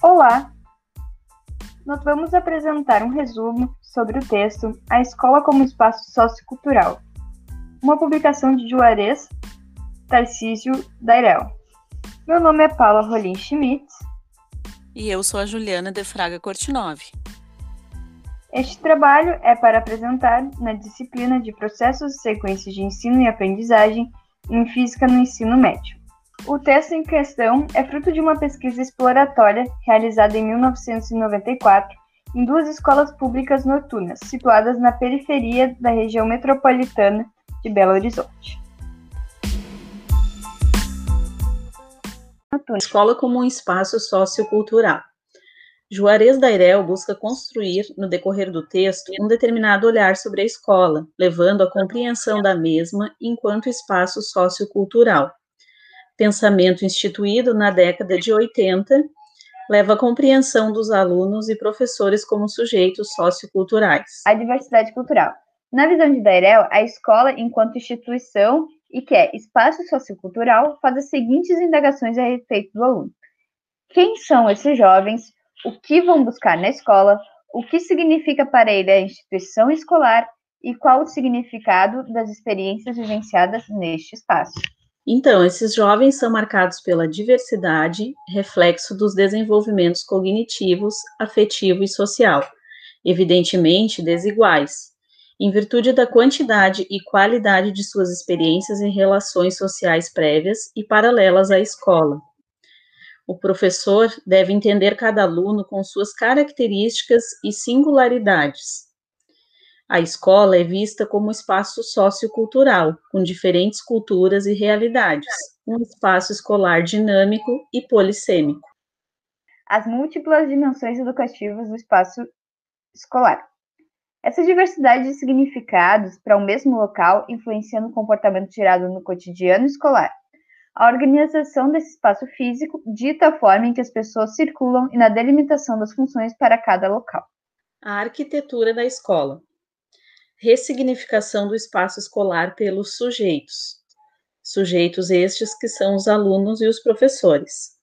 Olá! Nós vamos apresentar um resumo sobre o texto A Escola como Espaço Sociocultural, uma publicação de Juarez Tarcísio Dairel. Meu nome é Paula Rolim Schmitz. E eu sou a Juliana de Fraga Cortinove. Este trabalho é para apresentar na disciplina de Processos e Sequências de Ensino e Aprendizagem em Física no Ensino Médio. O texto em questão é fruto de uma pesquisa exploratória realizada em 1994 em duas escolas públicas noturnas, situadas na periferia da região metropolitana de Belo Horizonte. Escola como um espaço sociocultural. Juarez Dairel busca construir, no decorrer do texto, um determinado olhar sobre a escola, levando à compreensão da mesma enquanto espaço sociocultural. Pensamento instituído na década de 80 leva à compreensão dos alunos e professores como sujeitos socioculturais. A diversidade cultural. Na visão de Dairel, a escola, enquanto instituição e que é espaço sociocultural, faz as seguintes indagações a respeito do aluno. Quem são esses jovens? o que vão buscar na escola, o que significa para ele a instituição escolar e qual o significado das experiências vivenciadas neste espaço. Então, esses jovens são marcados pela diversidade, reflexo dos desenvolvimentos cognitivos, afetivo e social, evidentemente desiguais, em virtude da quantidade e qualidade de suas experiências e relações sociais prévias e paralelas à escola, o professor deve entender cada aluno com suas características e singularidades. A escola é vista como espaço sociocultural, com diferentes culturas e realidades, um espaço escolar dinâmico e polissêmico. As múltiplas dimensões educativas do espaço escolar. Essa diversidade de significados para o mesmo local influencia no comportamento gerado no cotidiano escolar, a organização desse espaço físico dita a forma em que as pessoas circulam e na delimitação das funções para cada local. A arquitetura da escola. Ressignificação do espaço escolar pelos sujeitos. Sujeitos estes que são os alunos e os professores.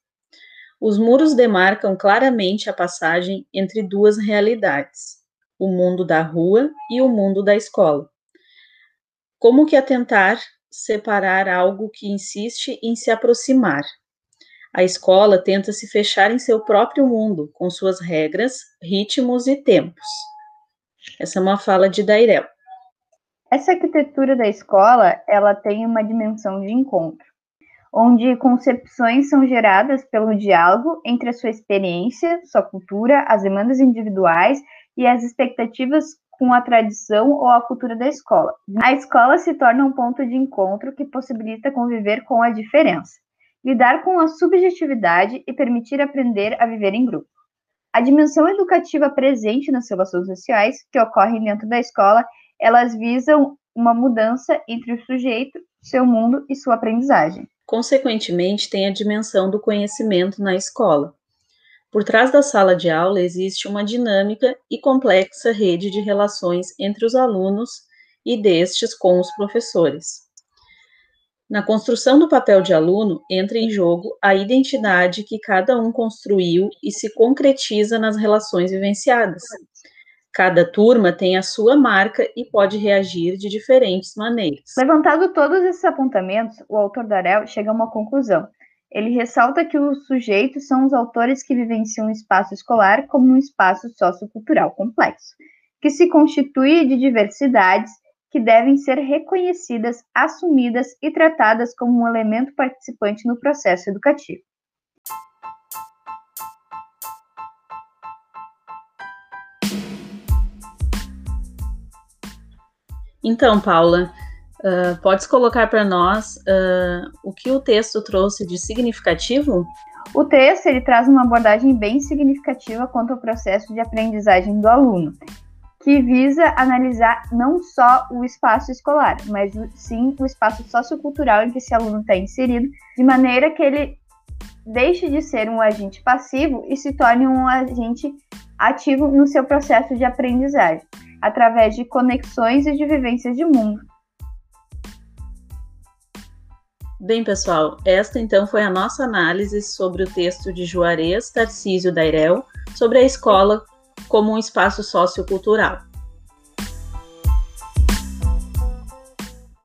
Os muros demarcam claramente a passagem entre duas realidades, o mundo da rua e o mundo da escola. Como que atentar separar algo que insiste em se aproximar. A escola tenta se fechar em seu próprio mundo, com suas regras, ritmos e tempos. Essa é uma fala de Dairel. Essa arquitetura da escola, ela tem uma dimensão de encontro, onde concepções são geradas pelo diálogo entre a sua experiência, sua cultura, as demandas individuais e as expectativas com a tradição ou a cultura da escola. A escola se torna um ponto de encontro que possibilita conviver com a diferença, lidar com a subjetividade e permitir aprender a viver em grupo. A dimensão educativa presente nas relações sociais que ocorrem dentro da escola, elas visam uma mudança entre o sujeito, seu mundo e sua aprendizagem. Consequentemente, tem a dimensão do conhecimento na escola, por trás da sala de aula existe uma dinâmica e complexa rede de relações entre os alunos e destes com os professores. Na construção do papel de aluno entra em jogo a identidade que cada um construiu e se concretiza nas relações vivenciadas. Cada turma tem a sua marca e pode reagir de diferentes maneiras. Levantado todos esses apontamentos, o autor Darel chega a uma conclusão. Ele ressalta que os sujeitos são os autores que vivenciam o espaço escolar como um espaço sociocultural complexo, que se constitui de diversidades que devem ser reconhecidas, assumidas e tratadas como um elemento participante no processo educativo. Então, Paula, Uh, podes colocar para nós uh, o que o texto trouxe de significativo? O texto ele traz uma abordagem bem significativa quanto ao processo de aprendizagem do aluno, que visa analisar não só o espaço escolar, mas sim o espaço sociocultural em que esse aluno está inserido, de maneira que ele deixe de ser um agente passivo e se torne um agente ativo no seu processo de aprendizagem, através de conexões e de vivências de mundo. Bem, pessoal, esta então foi a nossa análise sobre o texto de Juarez Tarcísio Dairel sobre a escola como um espaço sociocultural.